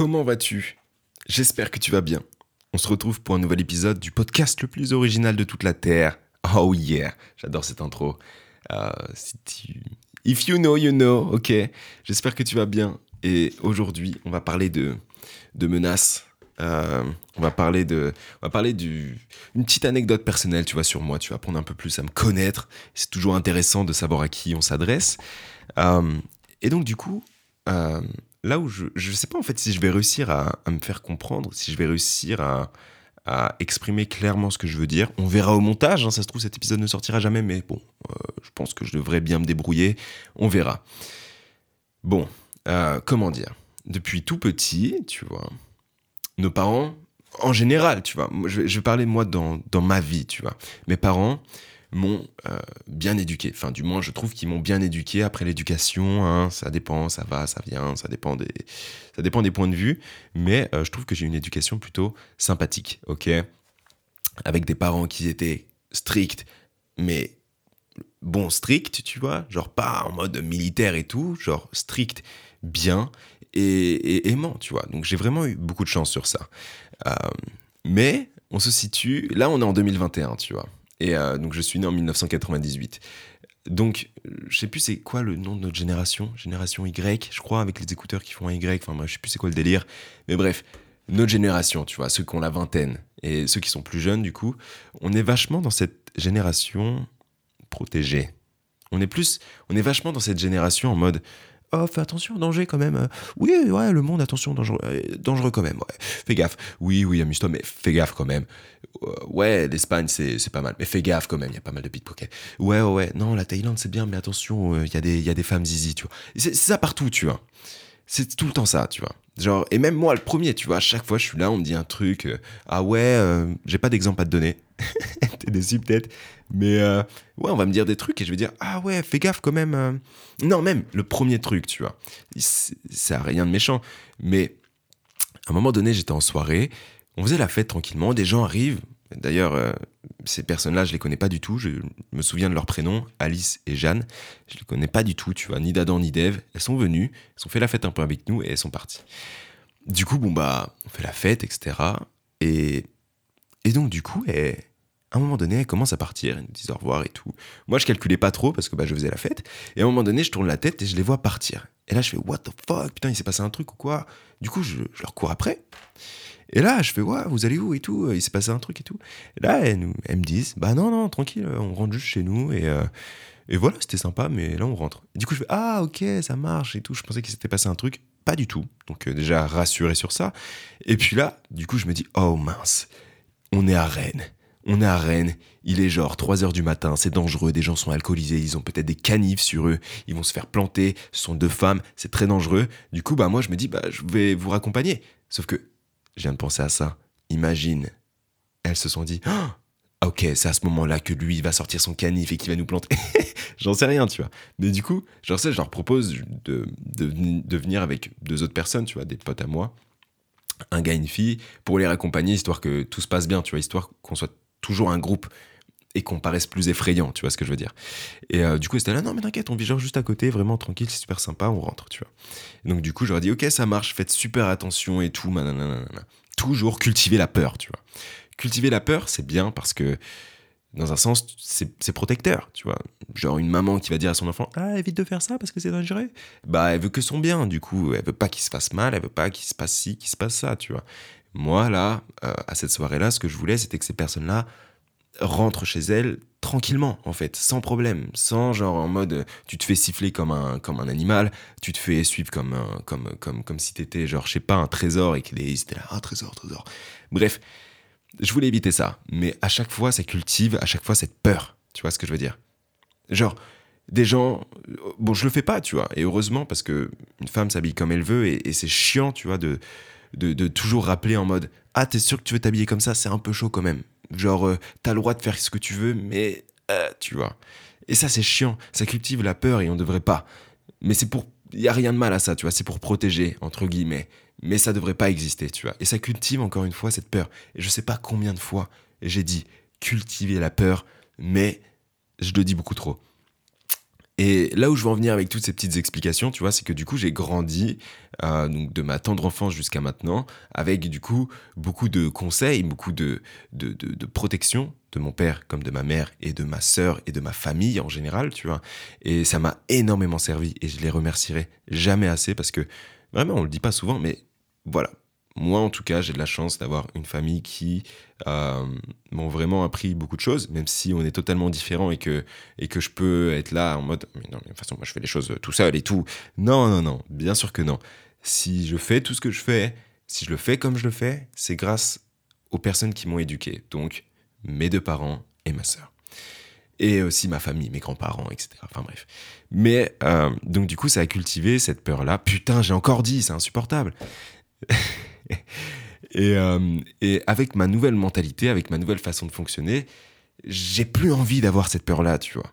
comment vas-tu? J'espère que tu vas bien. On se retrouve pour un nouvel épisode du podcast le plus original de toute la Terre. Oh yeah, j'adore cette intro. Euh, si tu... If you know, you know, ok? J'espère que tu vas bien. Et aujourd'hui, on va parler de, de menaces. Euh, on va parler de, on va parler d'une petite anecdote personnelle, tu vois, sur moi. Tu vas apprendre un peu plus à me connaître. C'est toujours intéressant de savoir à qui on s'adresse. Euh, et donc, du coup, là où je ne sais pas en fait si je vais réussir à, me faire comprendre, si je vais réussir à, exprimer clairement ce que je veux dire. On verra au montage, hein, ça se trouve cet épisode ne sortira jamais, mais bon, euh, je pense que je devrais bien me débrouiller. On verra. Bon, euh, comment dire? Depuis tout petit, tu vois, nos parents, en général, tu vois, je vais, je vais parler moi dans, dans ma vie, tu vois, mes parents m'ont euh, bien éduqué. Enfin, du moins, je trouve qu'ils m'ont bien éduqué. Après l'éducation, hein, ça dépend, ça va, ça vient, ça dépend des, ça dépend des points de vue. Mais euh, je trouve que j'ai une éducation plutôt sympathique, ok? Avec des parents qui étaient stricts, mais bon, strict, tu vois, genre pas en mode militaire et tout, genre strict, bien et, aimant, tu vois? Donc j'ai vraiment eu beaucoup de chance sur ça. Euh, mais on se situe, là on est en 2021, tu vois. Et euh, donc je suis né en 1998. Donc, je sais plus c'est quoi le nom de notre génération, génération Y, je crois, avec les écouteurs qui font un Y, enfin, moi, je sais plus c'est quoi le délire. Mais bref, notre génération, tu vois, ceux qui ont la vingtaine et ceux qui sont plus jeunes, du coup, on est vachement dans cette génération protégée. On est plus, on est vachement dans cette génération en mode, oh, fais attention, danger quand même. Oui, ouais, le monde, attention, dangereux, euh, dangereux quand même. Fais gaffe. Oui, oui, amuse-toi, mais fais gaffe quand même. Euh, ouais, l'Espagne, c'est, pas mal. Mais fais gaffe quand même, il y a pas mal de pickpockets. Ouais, ouais, ouais. Non, la Thaïlande, c'est bien, mais attention, euh, il y, a des, y a des femmes zizi, tu vois. C'est, ça partout, tu vois. C'est tout le temps ça, tu vois. Genre, et même moi, le premier, tu vois, à chaque fois, je suis là, on me dit un truc. ah ouais, j'ai pas d'exemple à te donner. T'es déçu peut-être. Mais euh, ouais, on va me dire des trucs et je vais dire Ah ouais, fais gaffe quand même. Euh. Non, même le premier truc, tu vois. Ça n'a rien de méchant. Mais à un moment donné, j'étais en soirée. On faisait la fête tranquillement. Des gens arrivent. D'ailleurs, euh, ces personnes-là, je les connais pas du tout. Je me souviens de leurs prénoms, Alice et Jeanne. Je les connais pas du tout, tu vois, ni d'Adam ni d'Eve. Elles sont venues, elles ont fait la fête un peu avec nous et elles sont parties. Du coup, bon bah, on fait la fête, etc. Et, et donc, du coup, elles, à un moment donné, elle commence à partir, elle nous dit au revoir et tout. Moi, je calculais pas trop parce que bah, je faisais la fête. Et à un moment donné, je tourne la tête et je les vois partir. Et là, je fais What the fuck Putain, il s'est passé un truc ou quoi? Du coup, je, leur cours après. Et là, je fais Ouais, vous allez où et tout? Il s'est passé un truc et tout. Et là, elles, nous, me disent Bah non, non, tranquille, on rentre juste chez nous. Et, euh, et voilà, c'était sympa, mais là, on rentre. du coup, je fais Ah, ok, ça marche et tout. Je pensais qu'il s'était passé un truc. Pas du tout. Donc, euh, déjà, rassuré sur ça. Et puis là, du coup, je me dis Oh mince, on est à Rennes on est à Rennes, il est genre 3 heures du matin, c'est dangereux, des gens sont alcoolisés, ils ont peut-être des canifs sur eux, ils vont se faire planter, ce sont deux femmes, c'est très dangereux. Du coup, bah moi je me dis, bah je vais vous raccompagner. Sauf que, je viens de penser à ça, imagine, elles se sont dit, oh, ok, c'est à ce moment-là que lui va sortir son canif et qu'il va nous planter. J'en sais rien, tu vois. Mais du coup, je leur propose de, de venir avec deux autres personnes, tu vois, des potes à moi un gars, une fille, pour les raccompagner, histoire que tout se passe bien, tu vois, histoire qu'on soit toujours un groupe et qu'on paraisse plus effrayant, tu vois ce que je veux dire. Et euh, du coup, c'était là, non mais t'inquiète, on vit genre juste à côté, vraiment tranquille, c'est super sympa, on rentre, tu vois. donc du coup, j'aurais dit, ok, ça marche, faites super attention et tout, nanana. Toujours cultiver la peur, tu vois. Cultiver la peur, c'est bien parce que, dans un sens, c'est protecteur, tu vois. Genre une maman qui va dire à son enfant, ah, évite de faire ça parce que c'est dangereux. Bah, elle veut que son bien, du coup, elle veut pas qu'il se passe mal, elle veut pas qu'il se passe ci, qu'il se passe ça, tu vois. Moi, là, euh, à cette soirée-là, ce que je voulais, c'était que ces personnes-là rentrent chez elles tranquillement, en fait, sans problème, sans genre en mode tu te fais siffler comme un, comme un animal, tu te fais suivre comme, un, comme, comme, comme si t'étais, genre, je sais pas, un trésor et qu'ils étaient là, ah, trésor, trésor. Bref, je voulais éviter ça, mais à chaque fois, ça cultive, à chaque fois, cette peur. Tu vois ce que je veux dire? Genre, des gens. Bon, je le fais pas, tu vois, et heureusement, parce que une femme s'habille comme elle veut et c'est chiant, tu vois, de de, toujours rappeler en mode Ah, t'es sûr que tu veux t'habiller comme ça? C'est un peu chaud quand même. Genre, euh, t'as le droit de faire ce que tu veux, mais euh, tu vois. Et ça, c'est chiant. Ça cultive la peur et on devrait pas. Mais c'est pour. Il y a rien de mal à ça, tu vois. C'est pour protéger, entre guillemets. Mais ça devrait pas exister, tu vois. Et ça cultive encore une fois cette peur. Et je sais pas combien de fois j'ai dit cultiver la peur, mais je le dis beaucoup trop. Et là où je veux en venir avec toutes ces petites explications, tu vois, c'est que du coup, j'ai grandi, euh, de ma tendre enfance jusqu'à maintenant, avec du coup beaucoup de conseils, beaucoup de, protection de mon père comme de ma mère et de ma sœur et de ma famille en général, tu vois. Et ça m'a énormément servi et je les remercierai jamais assez parce que vraiment, on le dit pas souvent, mais voilà, moi, en tout cas, j'ai de la chance d'avoir une famille qui euh, m'ont vraiment appris beaucoup de choses, même si on est totalement différents et que, et que je peux être là en mode, mais non, de toute façon, moi, je fais les choses tout seul et tout. Non, non, non, bien sûr que non. Si je fais tout ce que je fais, si je le fais comme je le fais, c'est grâce aux personnes qui m'ont éduqué. Donc, mes deux parents et ma sœur. Et aussi ma famille, mes grands-parents, etc. Enfin bref. Mais, euh, donc du coup, ça a cultivé cette peur-là. Putain, j'ai encore dit, c'est insupportable. Euh, et, avec ma nouvelle mentalité, avec ma nouvelle façon de fonctionner, j'ai plus envie d'avoir cette peur-là, tu vois.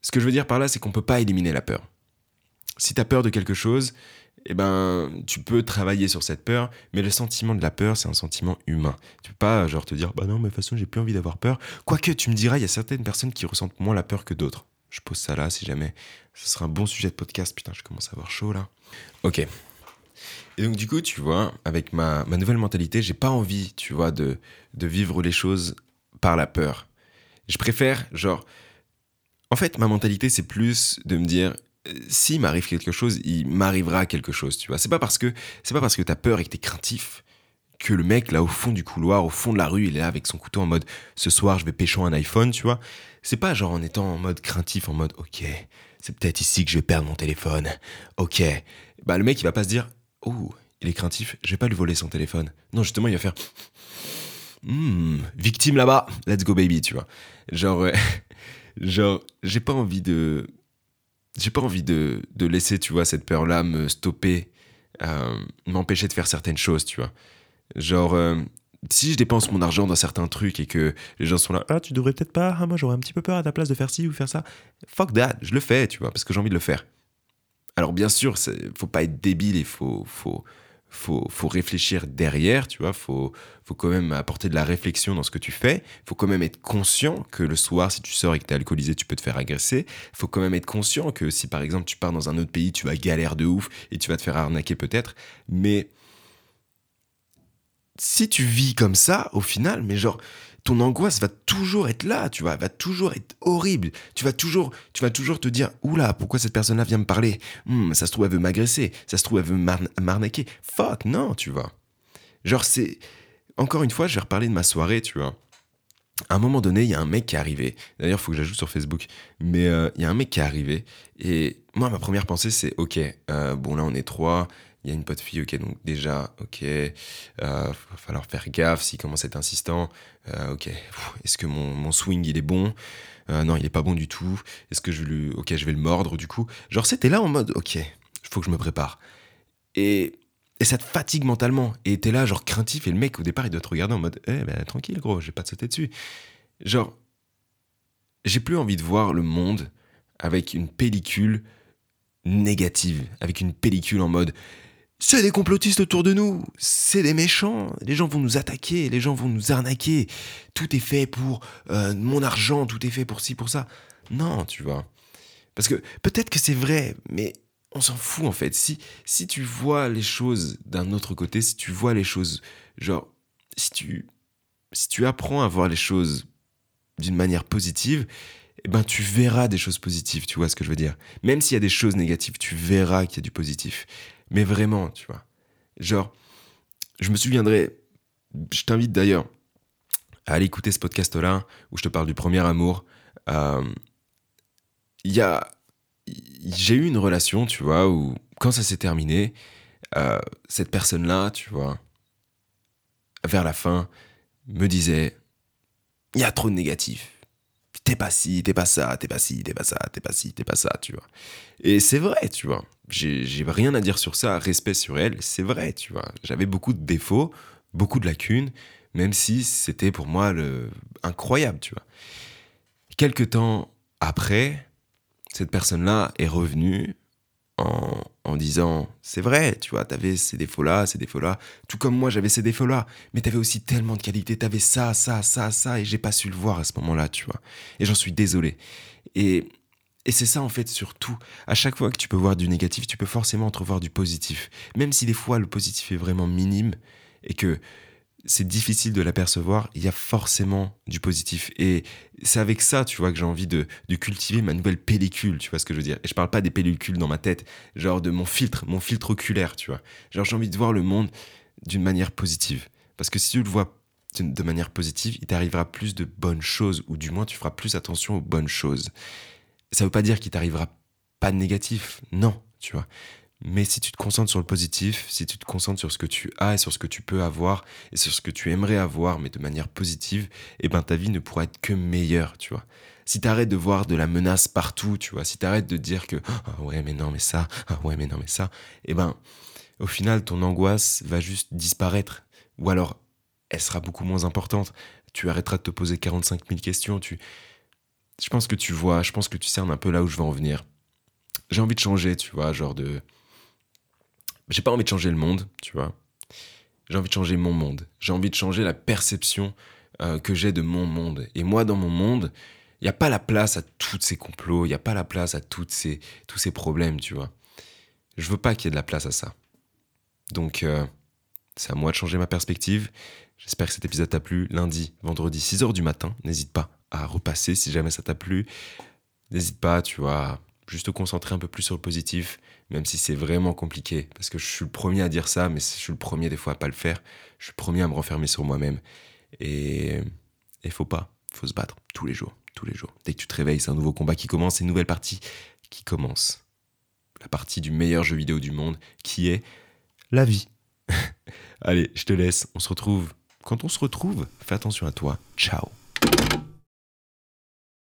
Ce que je veux dire par là, c'est qu'on peut pas éliminer la peur. Si tu as peur de quelque chose, eh ben, tu peux travailler sur cette peur, mais le sentiment de la peur, c'est un sentiment humain. Tu peux pas, genre, te dire, bah non, mais de toute façon, j'ai plus envie d'avoir peur. Quoique, tu me diras, il y a certaines personnes qui ressentent moins la peur que d'autres. Je pose ça là, si jamais. Ce sera un bon sujet de podcast. Putain, je commence à avoir chaud là. Ok, et donc, du coup, tu vois, avec ma, ma nouvelle mentalité, j'ai pas envie, tu vois, de, de vivre les choses par la peur. Je préfère, genre. En fait, ma mentalité, c'est plus de me dire, euh, s'il m'arrive quelque chose, il m'arrivera quelque chose, tu vois. C'est pas parce que c'est pas parce que t'as peur et que t'es craintif que le mec là au fond du couloir, au fond de la rue, il est là avec son couteau en mode ce soir je vais pêcher un iPhone, tu vois. C'est pas genre en étant en mode craintif, en mode ok, c'est peut-être ici que je vais perdre mon téléphone. Ok, bah le mec il va pas se dire oh, il est craintif, je vais pas lui voler son téléphone. Non, justement, il va faire hmm, victime là-bas, let's go baby, tu vois. Genre, genre, j'ai pas envie de, j'ai pas envie de, de laisser, tu vois, cette peur-là me stopper, euh, m'empêcher de faire certaines choses, tu vois. Genre, euh, si je dépense mon argent dans certains trucs et que les gens sont là, ah, tu devrais peut-être pas, ah, moi j'aurais un petit peu peur à ta place de faire ci ou faire ça. Fuck that, je le fais, tu vois, parce que j'ai envie de le faire. Alors bien sûr, faut pas être débile, il faut, faut, faut, faut réfléchir derrière, tu vois, faut, faut quand même apporter de la réflexion dans ce que tu fais, faut quand même être conscient que le soir, si tu sors et que tu es alcoolisé, tu peux te faire agresser, faut quand même être conscient que si par exemple tu pars dans un autre pays, tu vas galère de ouf et tu vas te faire arnaquer peut-être, mais si tu vis comme ça, au final, mais genre, ton angoisse va toujours être là, tu vois, va toujours être horrible. Tu vas toujours, tu vas toujours te dire, oula, pourquoi cette personne-là vient me parler? Hmm, Ça se trouve, elle veut m'agresser. Ça se trouve, elle veut m'arnaquer. Fuck, non, tu vois. Genre, c'est. Encore une fois, je vais reparler de ma soirée, tu vois. À un moment donné, il y a un mec qui est arrivé. D'ailleurs, il faut que j'ajoute sur Facebook. Mais euh, il y a un mec qui est arrivé. Et moi, ma première pensée, c'est ok, euh, bon, là, on est trois il y a une pote fille, ok, donc déjà, ok, euh, va falloir faire gaffe s'il commence à être insistant, euh, ok, est-ce que mon, swing il est bon? Euh, Non, il est pas bon du tout, est-ce que je lui, ok, je vais le mordre du coup? Genre, c'était là en mode, ok, il faut que je me prépare. Et, et ça te fatigue mentalement, et t'es là, genre craintif, et le mec au départ il doit te regarder en mode, eh ben tranquille gros, je vais pas te sauter dessus. Genre, j'ai plus envie de voir le monde avec une pellicule négative, avec une pellicule en mode c'est des complotistes autour de nous, c'est des méchants, les gens vont nous attaquer, les gens vont nous arnaquer, tout est fait pour euh, mon argent, tout est fait pour ci, pour ça. Non, tu vois. Parce que peut-être que c'est vrai, mais on s'en fout en fait. Si, si tu vois les choses d'un autre côté, si tu vois les choses, genre, si tu, si tu apprends à voir les choses d'une manière positive, ben tu verras des choses positives, tu vois ce que je veux dire. Même s'il y a des choses négatives, tu verras qu'il y a du positif. Mais vraiment, tu vois. Genre, je me souviendrai, je t'invite d'ailleurs à aller écouter ce podcast-là où je te parle du premier amour. Euh, y a, j'ai eu une relation, tu vois, où quand ça s'est terminé, euh, cette personne-là, tu vois, vers la fin, me disait, il y a trop de négatifs t'es pas ci, t'es pas ça, t'es pas ci, t'es pas ça, t'es pas ci, t'es pas ça, tu vois. Et c'est vrai, tu vois. J'ai rien à dire sur ça, respect sur elle, c'est vrai, tu vois. J'avais beaucoup de défauts, beaucoup de lacunes, même si c'était pour moi le incroyable, tu vois. Quelques temps après, cette personne-là est revenue en, disant c'est vrai, tu vois, t'avais ces défauts-là, ces défauts-là, tout comme moi j'avais ces défauts-là, mais t'avais aussi tellement de qualités, t'avais ça, ça, ça, ça, et j'ai pas su le voir à ce moment-là, tu vois. Et j'en suis désolé. Et Et c'est ça en fait surtout. À chaque fois que tu peux voir du négatif, tu peux forcément entrevoir du positif. Même si des fois le positif est vraiment minime et que c'est difficile de l'apercevoir, il y a forcément du positif. Et c'est avec ça, tu vois, que j'ai envie de, cultiver ma nouvelle pellicule, tu vois ce que je veux dire. Et je parle pas des pellicules dans ma tête, genre de mon filtre, mon filtre oculaire, tu vois. Genre j'ai envie de voir le monde d'une manière positive. Parce que si tu le vois de manière positive, il t'arrivera plus de bonnes choses, ou du moins tu feras plus attention aux bonnes choses. Ça veut pas dire qu'il t'arrivera pas de négatif, non, tu vois. Mais si tu te concentres sur le positif, si tu te concentres sur ce que tu as et sur ce que tu peux avoir et sur ce que tu aimerais avoir, mais de manière positive, eh ben ta vie ne pourra être que meilleure, tu vois. Si tu arrêtes de voir de la menace partout, tu vois, si tu arrêtes de dire que ah ouais mais non mais ça, ah ouais mais non mais ça, eh ben au final ton angoisse va juste disparaître ou alors elle sera beaucoup moins importante. Tu arrêteras de te poser 45 000 questions, tu je pense que tu vois, je pense que tu cernes un peu là où je veux en venir. J'ai envie de changer, tu vois, genre de j'ai pas envie de changer le monde, tu vois. J'ai envie de changer mon monde. J'ai envie de changer la perception euh, que j'ai de mon monde. Et moi, dans mon monde, il n'y a pas la place à tous ces complots, il n'y a pas la place à toutes ces, tous ces problèmes, tu vois. Je veux pas qu'il y ait de la place à ça. Donc, euh, c'est à moi de changer ma perspective. J'espère que cet épisode t'a plu. Lundi, vendredi, 6h du matin. N'hésite pas à repasser si jamais ça t'a plu. N'hésite pas, tu vois, juste te concentrer un peu plus sur le positif, même si c'est vraiment compliqué. Parce que je suis le premier à dire ça, mais je suis le premier des fois à pas le faire. Je suis le premier à me renfermer sur moi-même. Et il faut pas, faut se battre tous les jours, tous les jours. Dès que tu te réveilles, c'est un nouveau combat qui commence, c'est une nouvelle partie qui commence. La partie du meilleur jeu vidéo du monde, qui est la vie. Allez, je te laisse, on se retrouve. Quand on se retrouve, fais attention à toi. Ciao.